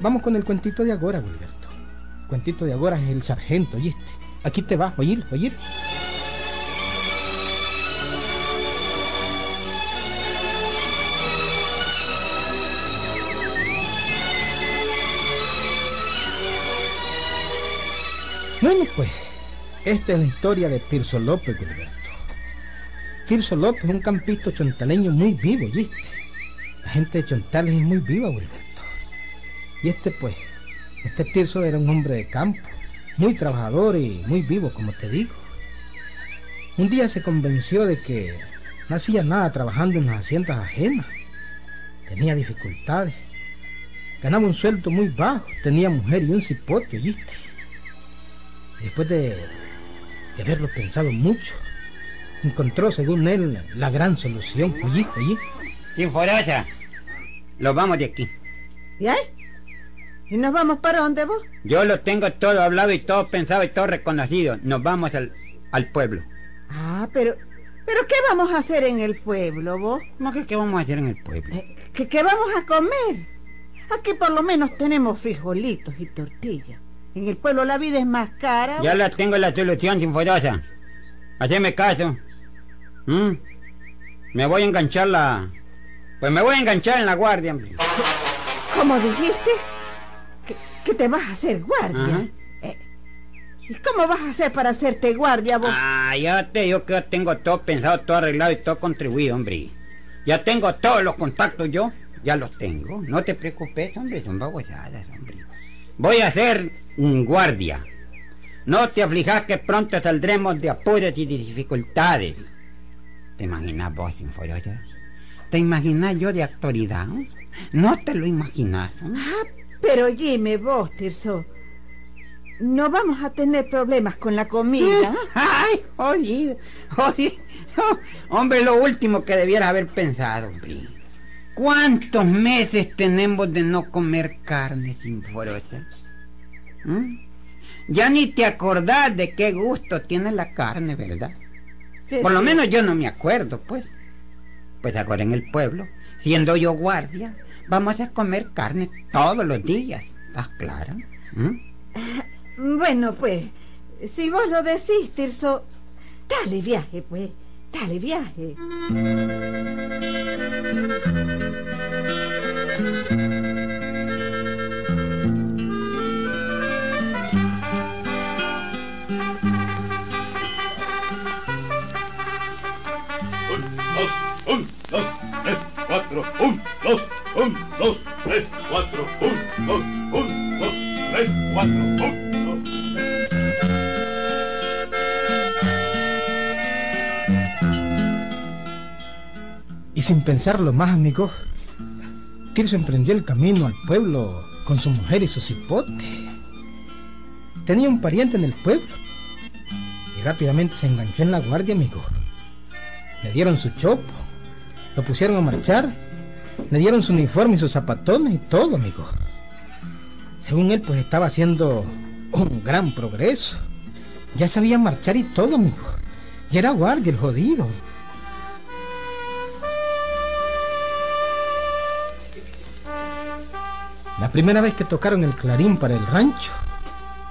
Vamos con el cuentito de agora, Gilberto. cuentito de agora es el sargento, ¿oíste? Aquí te vas, oír, oír. Bueno, pues, esta es la historia de Tirso López, Gilberto. Tirso López es un campito chontaleño muy vivo, ¿viste? La gente de Chontales es muy viva, Gilberto. Y este, pues, este Tirso era un hombre de campo, muy trabajador y muy vivo, como te digo. Un día se convenció de que no hacía nada trabajando en las haciendas ajenas. Tenía dificultades. Ganaba un sueldo muy bajo, tenía mujer y un cipote, ¿viste? después de, haberlo pensado mucho, encontró, según él, la gran solución. Oye, oye. Sin foracha, los vamos de aquí. ¿Y ahí? ¿Y nos vamos para dónde vos? Yo lo tengo todo hablado y todo pensado y todo reconocido. Nos vamos al, al pueblo. Ah, pero... ¿Pero qué vamos a hacer en el pueblo, vos? ¿Cómo que qué vamos a hacer en el pueblo? Eh, ¿qué, ¿Qué vamos a comer? Aquí por lo menos tenemos frijolitos y tortillas. En el pueblo la vida es más cara. Ya la tengo la solución, Sinforosa. Haceme caso. ¿Mm? Me voy a enganchar la... Pues me voy a enganchar en la guardia. ¿Cómo dijiste? ¿Que, te vas a hacer guardia? Eh, ¿Y cómo vas a hacer para hacerte guardia vos? Ah, ya te digo que tengo todo pensado, todo arreglado y todo contribuido, hombre. Ya tengo todos los contactos yo, ya los tengo. No te preocupes, hombre, son babosadas, hombre. Voy a ser un guardia. No te aflijas que pronto saldremos de apuros y de dificultades. ¿Te imaginas vos, Sinforosa? ¿Te imaginas yo de autoridad? No te lo imaginas. Ah, pero Jimmy, vos, Tirso. No vamos a tener problemas con la comida. Ay, jodido, jodido. hombre, lo último que debieras haber pensado, hombre. ¿Cuántos meses tenemos de no comer carne sin forosa? ¿Mm? Ya ni te acordás de qué gusto tiene la carne, ¿verdad? Por lo menos yo no me acuerdo, pues. Pues ahora en el pueblo, siendo yo guardia, vamos a comer carne todos los días. ¿Estás clara? ¿Mm? Bueno, pues, si vos lo decís, Tirso, dale viaje, pues. Dale viaje. Un, dos, tres, cuatro, un, dos, un, dos, tres, cuatro, un, dos, un, dos, tres, cuatro, un, dos. Y sin pensarlo más, amigos, Tirso emprendió el camino al pueblo con su mujer y su cipote. Tenía un pariente en el pueblo y rápidamente se enganchó en la guardia, amigo. Le dieron su chopo, lo pusieron a marchar, le dieron su uniforme y sus zapatones y todo, amigo. Según él, pues estaba haciendo un gran progreso. Ya sabía marchar y todo, amigo. Ya era guardia el jodido. La primera vez que tocaron el clarín para el rancho,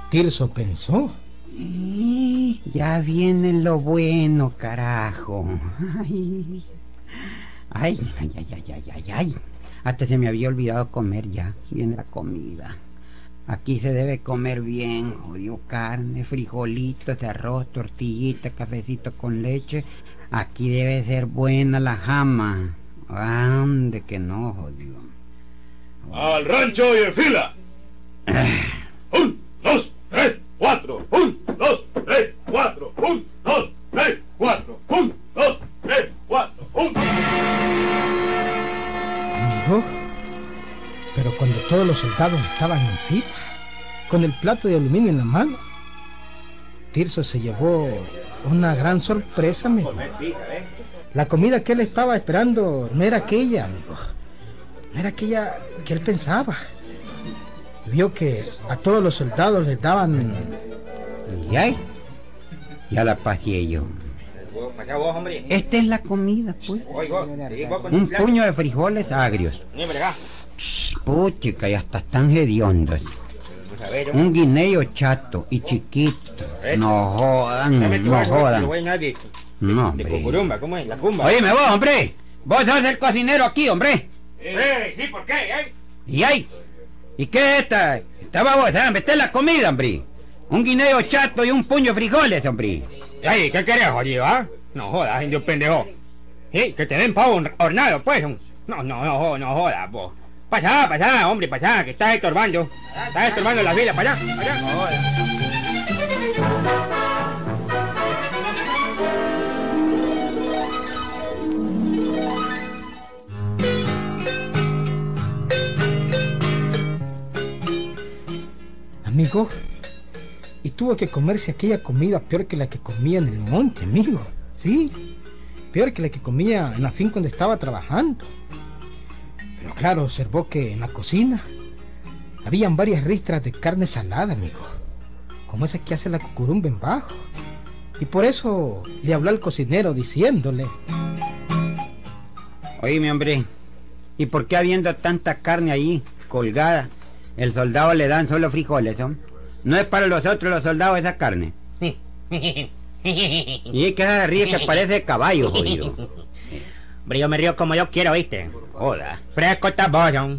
Tirso pensó. ya viene lo bueno, carajo. Ay, ay, ay, ay, ay, ay. Hasta se me había olvidado comer ya. Viene la comida. Aquí se debe comer bien, jodido, carne, frijolitos, arroz, tortillita, cafecito con leche. Aquí debe ser buena la jama. ¿Dónde que no, jodido? Al rancho y en fila. Todos los soldados estaban en fila, con el plato de aluminio en la mano, Tirso se llevó una gran sorpresa, amigo. La comida que él estaba esperando no era aquella, amigo era aquella que él pensaba. Vio que a todos los soldados les daban... Y ya la pasé yo. Esta es la comida, pues. Un puño de frijoles agrios. Puchica, ya hasta están ver, Un guineo chato y chiquito. No jodan, no jodan. No, de hombre. cucurumba, ¿cómo es? La cumba. Óyeme vos, hombre. Vos sos el cocinero aquí, hombre. Eh, sí, ¿por qué? eh? ¿Y ay? ¿Y qué es esta? Esta babosa, esta es la comida, hombre. Un guineo chato y un puño de frijoles, hombre. Ay, ¿qué querés, jodido, ah? No jodas, indio pendejo. Sí, que te den pavo hor- hornado, pues. No, no, no, no jodas, vos. Pasá, pasá, hombre, pasá, que estás estorbando. Estás estorbando la fila, para allá, para allá. Amigo, y tuvo que comerse aquella comida peor que la que comía en el monte, amigo. Sí, peor que la que comía en la finca donde estaba trabajando. Claro, observó que en la cocina habían varias ristras de carne salada, amigo. Como esa que hace la cucurumba en bajo. Y por eso le habló al cocinero diciéndole, Oíme, hombre. ¿Y por qué habiendo tanta carne ahí colgada, el soldado le dan solo frijoles, hombre? No es para los otros los soldados esa carne. Y es que se ríe que parece caballo, jodido. Hombre, yo me río como yo quiero, ¿viste? Joda. Fresco está bollo.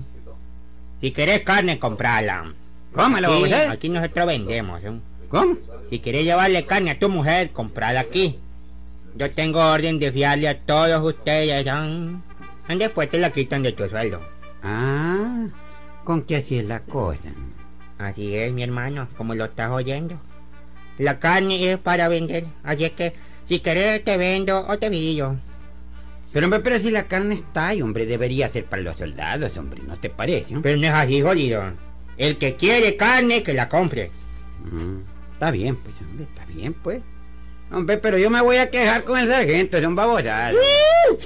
Si querés carne, comprala. ¿Cómo lo Aquí, a aquí nosotros vendemos. ¿eh? ¿Cómo? Si querés llevarle carne a tu mujer, comprala aquí. Yo tengo orden de fiarle a todos ustedes. ¿eh? Después te la quitan de tu sueldo. Ah, ¿con qué así es la cosa? Así es, mi hermano, como lo estás oyendo. La carne es para vender. Así es que, si querés, te vendo o te pillo. Pero hombre, pero si la carne está ahí, hombre, debería ser para los soldados, hombre, ¿no te parece? Pero no es así, jodido. El que quiere carne, que la compre. Mm, está bien, pues, hombre, está bien, pues. Hombre, pero yo me voy a quejar con el sargento, son babosadas.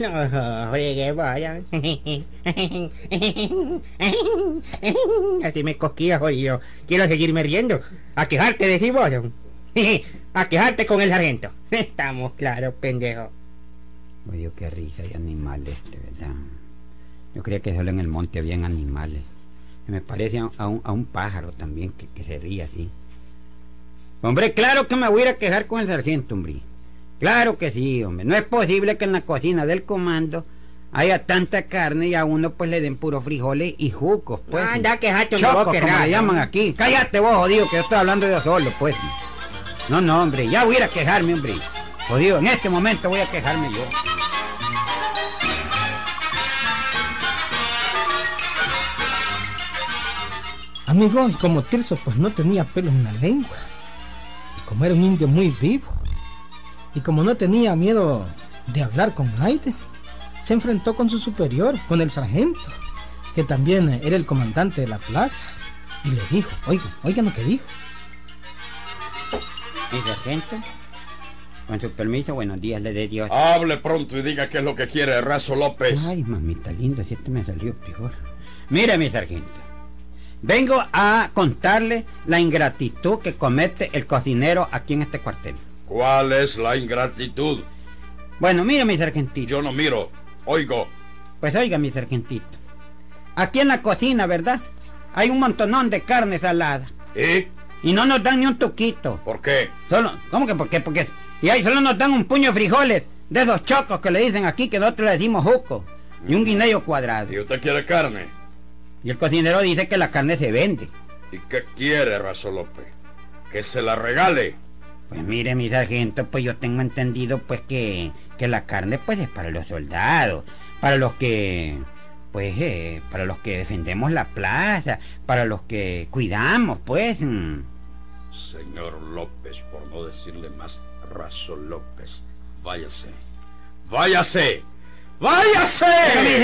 No, fregue, vaya. Así me cosquillas, jodido. Quiero seguirme riendo. A quejarte, decís vos. A quejarte con el sargento. Estamos claros, pendejo. Oye, qué risa de animales, de verdad. Yo creía que solo en el monte habían animales. Me parece a, un, a un pájaro también que, que se ríe así. Hombre, claro que me voy a ir a quejar con el sargento, hombre. Claro que sí, hombre. No es posible que en la cocina del comando haya tanta carne y a uno pues le den puros frijoles y jucos, pues. Anda a quejarte donde Chocos, como le llaman aquí. Cállate vos, jodido, que yo estoy hablando yo solo, pues. No, no, hombre, ya voy a ir a quejarme, hombre. Jodido, en este momento voy a quejarme yo. Amigo, y como Tirso pues no tenía pelos en la lengua, y como era un indio muy vivo, y como no tenía miedo de hablar con nadie, se enfrentó con su superior, con el sargento, que también era el comandante de la plaza, y le dijo, oiga, oigan lo que dijo. Mi sargento, con su permiso, buenos días, le dé Dios. Hable pronto y diga qué es lo que quiere Razo López. Ay, mamita linda, si esto me salió peor. Mire, mi sargento. Vengo a contarle la ingratitud que comete el cocinero aquí en este cuartel. ¿Cuál es la ingratitud? Bueno, mire, mi sargentito. Yo no miro, oigo. Pues oiga, mi sargentito. Aquí en la cocina, ¿verdad? Hay un montonón de carne salada. ¿Y? Y no nos dan ni un tuquito. ¿Por qué? Solo, ¿Cómo que por qué? Porque. Y ahí solo nos dan un puño de frijoles. De esos chocos que le dicen aquí, que nosotros le decimos juco. Y un guineo cuadrado. ¿Y usted quiere carne? Y el cocinero dice que la carne se vende. ¿Y qué quiere Razo López? ¿Que se la regale? Pues mire, mi sargento, pues yo tengo entendido pues que, que la carne pues es para los soldados, para los que, pues, eh, para los que defendemos la plaza, para los que cuidamos, pues. mm. Señor López, por no decirle más Razo López, váyase. ¡Váyase! Pero mi ¡Váyase!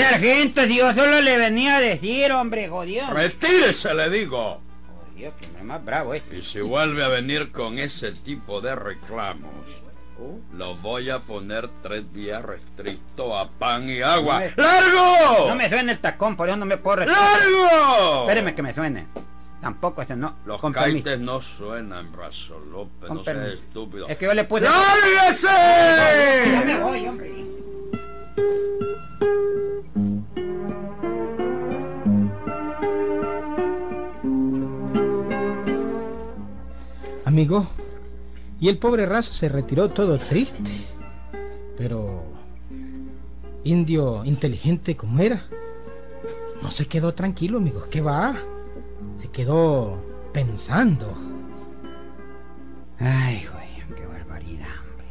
sargento, yo solo le venía a decir, hombre, jodido. ¡Retírese, le digo! Jodido, que no es más bravo, eh. Y si vuelve a venir con ese tipo de reclamos, lo voy a poner tres días restricto a pan y agua. No me- ¡Largo! No me suena el tacón, por eso no me puedo retirar. ¡Largo! Espéreme que me suene. Tampoco eso no. Los permiso. caites no suenan, Razo López, Con no seas estúpido. Es que yo le puse. ¡Lárguese! Ya me voy, hombre. Amigo, y el pobre Ras se retiró todo triste, pero indio inteligente como era, no se quedó tranquilo, amigos, ¿qué va? Se quedó pensando. Ay, joder, qué barbaridad, hombre.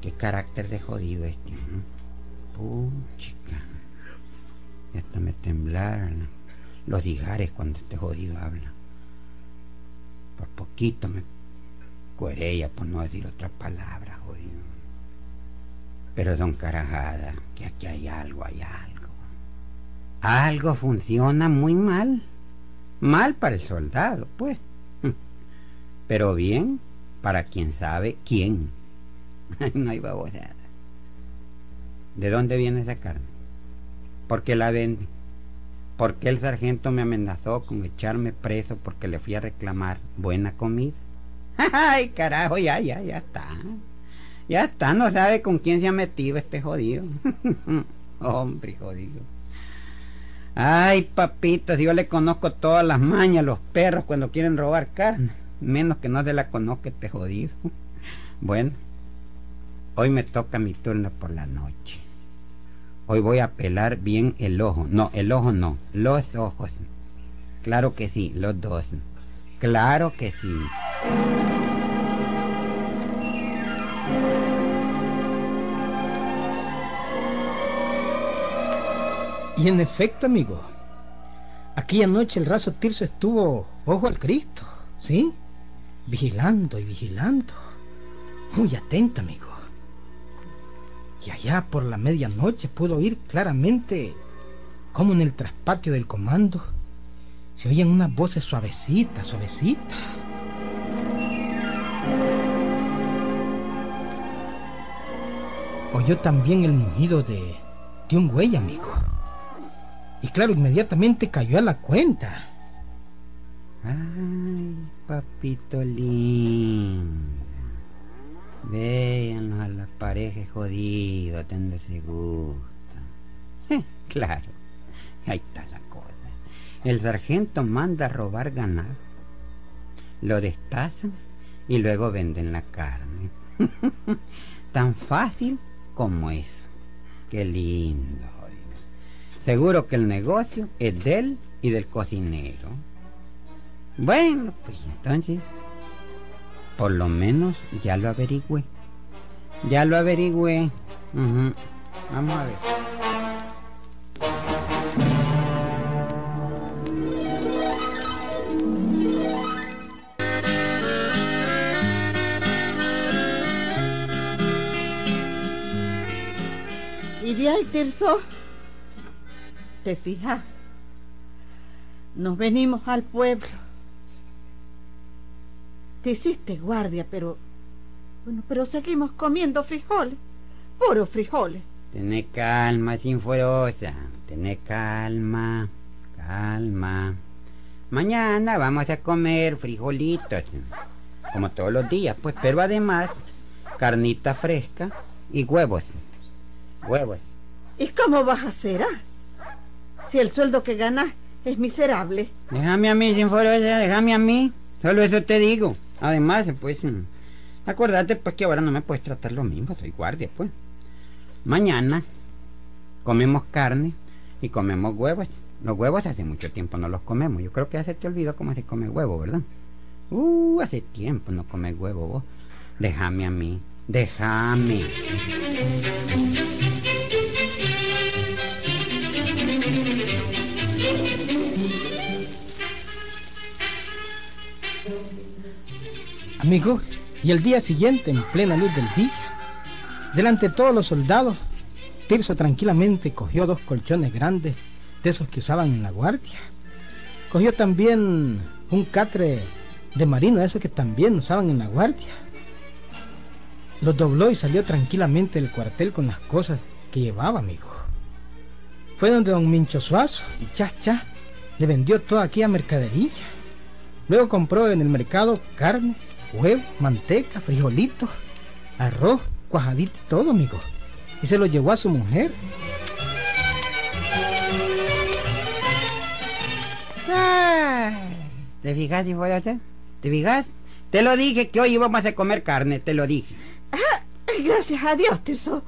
Qué carácter de jodido este. ¿No? Puchica. Y hasta me temblaron los digares cuando este jodido habla. Por poquito me cuerella por no decir otra palabra, jodido. Pero don Carajada, que aquí hay algo, hay algo. Algo funciona muy mal. Mal para el soldado, pues. Pero bien para quien sabe quién. no hay babosada. ¿De dónde viene esa carne? ¿Por qué la vende? ¿Por qué el sargento me amenazó con echarme preso porque le fui a reclamar buena comida? Ay, carajo, ya, ya, ya está. Ya está, no sabe con quién se ha metido este jodido. Hombre, jodido. Ay, papito, si yo le conozco todas las mañas los perros cuando quieren robar carne. Menos que no se la conozca este jodido. Bueno, hoy me toca mi turno por la noche. Hoy voy a pelar bien el ojo. No, el ojo no, los ojos. Claro que sí, los dos. Claro que sí. Y en efecto, amigo, aquella noche el raso Tirso estuvo ojo al Cristo, ¿sí? Vigilando y vigilando. Muy atento, amigo. Y allá por la medianoche pudo oír claramente cómo en el traspatio del comando se oían unas voces suavecitas, suavecitas. Oyó también el mugido de, de un güey, amigo. Y claro, inmediatamente cayó a la cuenta. Ay, papito lindo. Véanlos a las parejas jodidos, se gusta. Eh, claro, ahí está la cosa. El sargento manda a robar ganado. Lo destazan y luego venden la carne. Tan fácil como eso. Qué lindo. Seguro que el negocio es de él y del cocinero. Bueno, pues entonces, por lo menos ya lo averigüé. Ya lo averigüé. Ujú. Vamos a ver. Y de ahí, Tirso, te fijas, nos venimos al pueblo. Te hiciste guardia, pero... Bueno, pero seguimos comiendo frijoles, puros frijoles. Tené calma, Sinforosa. Tené calma, calma. Mañana vamos a comer frijolitos, como todos los días, pues, pero además, carnita fresca y huevos. Huevos. ¿Y cómo vas a hacer, ah? Si el sueldo que ganas es miserable. Déjame a mí, Sinforosa, déjame a mí. Solo eso te digo. Además, pues, mm, acuérdate pues que ahora no me puedes tratar lo mismo, soy guardia, pues. Mañana comemos carne y comemos huevos. Los huevos hace mucho tiempo no los comemos. Yo creo que ya se te olvidó cómo se come huevo, ¿verdad? Uh, hace tiempo no comes huevo vos. Déjame a mí, déjame. Amigo, y el día siguiente, en plena luz del día, delante de todos los soldados, Tirso tranquilamente cogió dos colchones grandes de esos que usaban en la guardia. Cogió también un catre de marino, de esos que también usaban en la guardia. Los dobló y salió tranquilamente del cuartel con las cosas que llevaba, amigo. Fue donde don Mincho Suazo y Chacha le vendió toda aquella mercadería. Luego compró en el mercado carne, huevo, manteca, frijolitos, arroz, cuajadito y todo, amigo. Y se lo llevó a su mujer. Ay, ¿Te fijas, Sinforosa? ¿Te fijas? Te lo dije que hoy íbamos a comer carne, te lo dije. Ah, gracias a Dios, Tirso.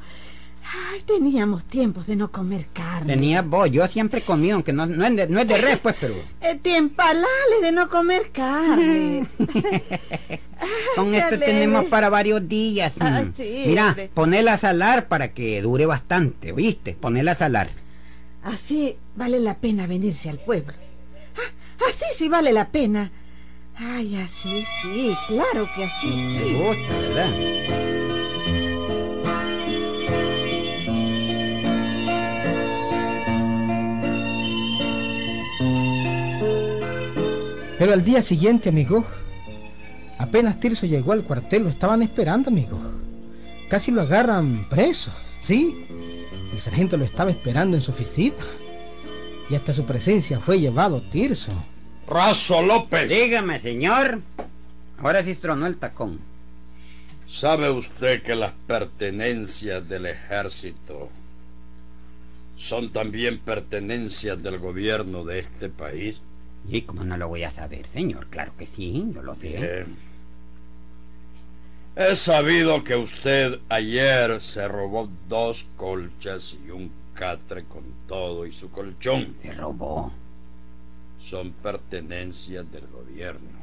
Ay, teníamos tiempos de no comer carne. Tenía vos, yo siempre he comido, aunque no, no es, de, no es de res, pues, pero... Eh, tiempalales de no comer carne. Con esto alegre. tenemos para varios días. Ah, Mm. sí, Mira, hombre. ponela a salar para que dure bastante, ¿oíste? Ponela a salar. Así vale la pena venirse al pueblo. Ah, así sí vale la pena. Ay, así sí, claro que así Me sí. gusta, ¿verdad? Pero al día siguiente, amigo, apenas Tirso llegó al cuartel, lo estaban esperando, amigo. Casi lo agarran preso, ¿sí? El sargento lo estaba esperando en su oficina. Y hasta su presencia fue llevado Tirso. Razo López, Dígame, señor. Ahora sí tronó el tacón. ¿sabe usted que las pertenencias del ejército son también pertenencias del gobierno de este país? ¿Y cómo no lo voy a saber, señor? Claro que sí, yo lo sé. Bien. He sabido que usted ayer se robó dos colchas y un catre con todo y su colchón. Se robó. Son pertenencias del gobierno.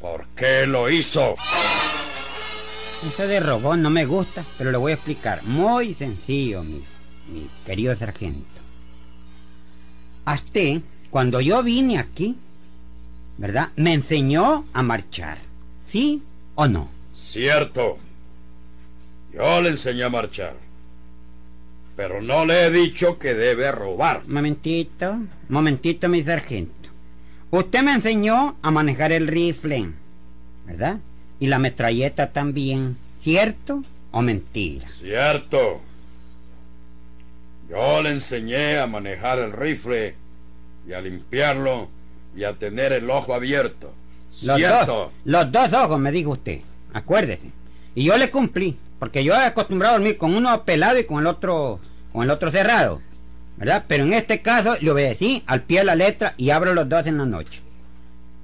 ¿Por qué lo hizo? Eso de robó no me gusta, pero le voy a explicar. Muy sencillo, mi, mi querido sargento. Hasta cuando yo vine aquí, ¿verdad? Me enseñó a marchar. ¿Sí o no? Cierto. Yo le enseñé a marchar. Pero no le he dicho que debe robar. Momentito, momentito, mi sargento. Usted me enseñó a manejar el rifle, ¿verdad? Y la metralleta también, ¿cierto o mentira? Cierto. Yo le enseñé a manejar el rifle y a limpiarlo y a tener el ojo abierto. Los Cierto. dos, los dos ojos, me dijo usted. Acuérdese. Y yo le cumplí, porque yo he acostumbrado a dormir con uno pelado y con el otro, con el otro cerrado. ¿Verdad? Pero en este caso le obedecí al pie de la letra y abro los dos en la noche.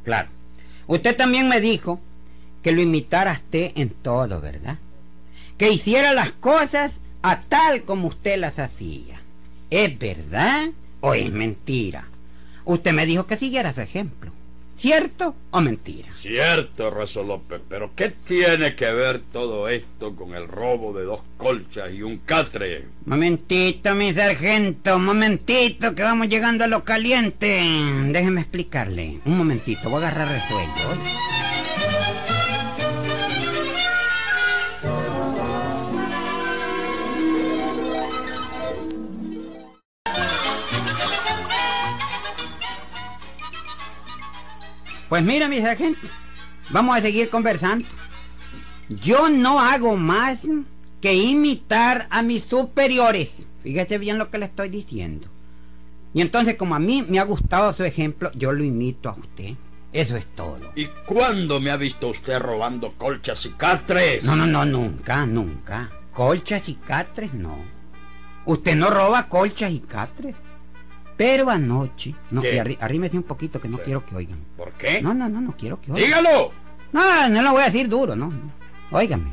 Claro. Usted también me dijo que lo imitara a usted en todo, ¿verdad? Que hiciera las cosas a tal como usted las hacía. ¿Es verdad o es mentira? Usted me dijo que siguiera su ejemplo. ¿Cierto o mentira? Cierto, Razo López, pero ¿qué tiene que ver todo esto con el robo de dos colchas y un catre? Momentito, mi sargento, momentito, que vamos llegando a lo caliente. Déjeme explicarle. Un momentito, voy a agarrar resuello. ¿oye? Pues mira, mi sargento, vamos a seguir conversando. Yo no hago más que imitar a mis superiores. Fíjese bien lo que le estoy diciendo. Y entonces, como a mí me ha gustado su ejemplo, yo lo imito a usted. Eso es todo. ¿Y cuándo me ha visto usted robando colchas y catres? No, no, no, nunca, nunca. Colchas y catres, no. Usted no roba colchas y catres. Pero anoche, no, ¿Qué? y arrí- arrímese un poquito que no Sí. quiero que oigan. ¿Por qué? No, no, no, no quiero que oigan. ¡Dígalo! No, no lo voy a decir duro, no. no. Óigame,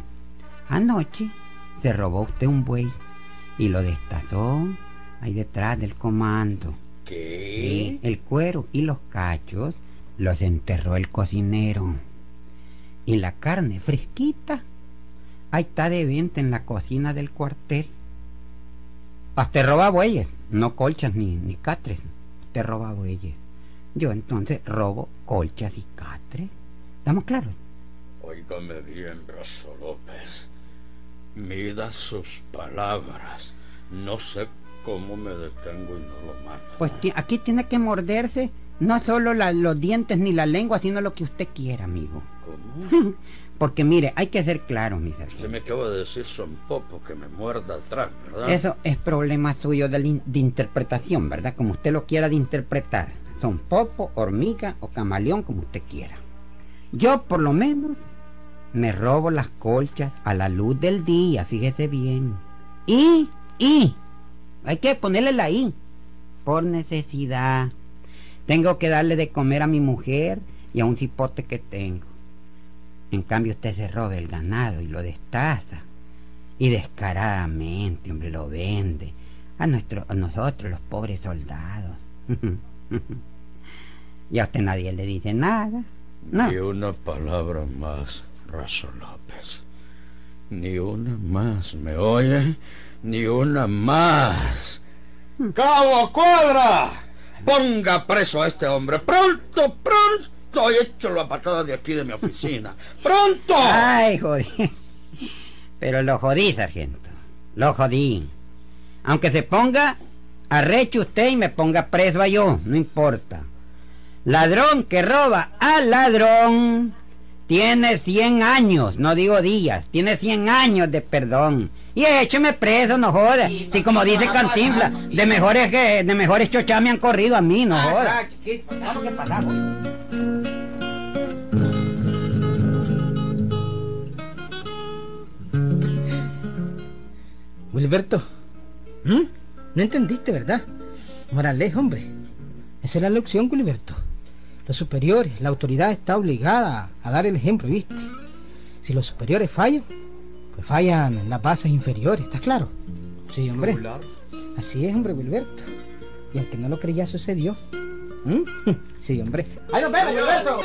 anoche se robó usted un buey y lo destazó ahí detrás del comando. ¿Qué? Y el cuero y los cachos los enterró el cocinero. Y la carne fresquita, ahí está de venta en la cocina del cuartel. Hasta roba bueyes, no colchas ni, ni catres. Te roba bueyes. Yo entonces robo colchas y catres. ¿Estamos claros? Óigame bien, Razo López. Mida sus palabras. No sé cómo me detengo y no lo mato. Pues aquí tiene que morderse no solo la- los dientes ni la lengua, sino lo que usted quiera, amigo. ¿Cómo? Porque mire, hay que ser claros, mi Usted sargento. me acaba de decir son popo que me muerda atrás, ¿verdad? Eso es problema suyo de, in- de interpretación, ¿verdad? Como usted lo quiera de interpretar. Son popo, hormiga o camaleón, como usted quiera. Yo, por lo menos, me robo las colchas a la luz del día, fíjese bien. Y, y, hay que ponerle la I. Por necesidad. Tengo que darle de comer a mi mujer, y a un cipote que tengo. En cambio usted se roba el ganado y lo destaza. Y descaradamente, hombre, lo vende. A, nuestro, a nosotros, los pobres soldados. y a usted nadie le dice nada. No. Ni una palabra más, Razo López. Ni una más, ¿me oye? Ni una más. ¡Cabo Cuadra! Ponga preso a este hombre. ¡Pronto, pronto! Y échalo a patada de aquí de mi oficina. ¡Pronto! Ay, jodí. Pero lo jodí, sargento. Lo jodí. Aunque se ponga arrecho usted y me ponga preso a yo, no importa. Ladrón que roba al ladrón tiene 100 años, no digo días, tiene 100 años de perdón. Y écheme preso, no joda. Si como dice Cantinfla, de mejores que de mejores chochas me han corrido a mí, no joda. Wilberto, ¿m? no entendiste, ¿verdad? Morales, hombre. Esa es la lección, Wilberto. Los superiores, la autoridad está obligada a dar el ejemplo, ¿viste? Si los superiores fallan, pues fallan las bases inferiores, ¿estás claro? Sí, hombre. Así es, hombre, Wilberto. Y aunque no lo creía, sucedió. ¿Mm? Sí, hombre. ¡Ahí nos vemos, Wilberto!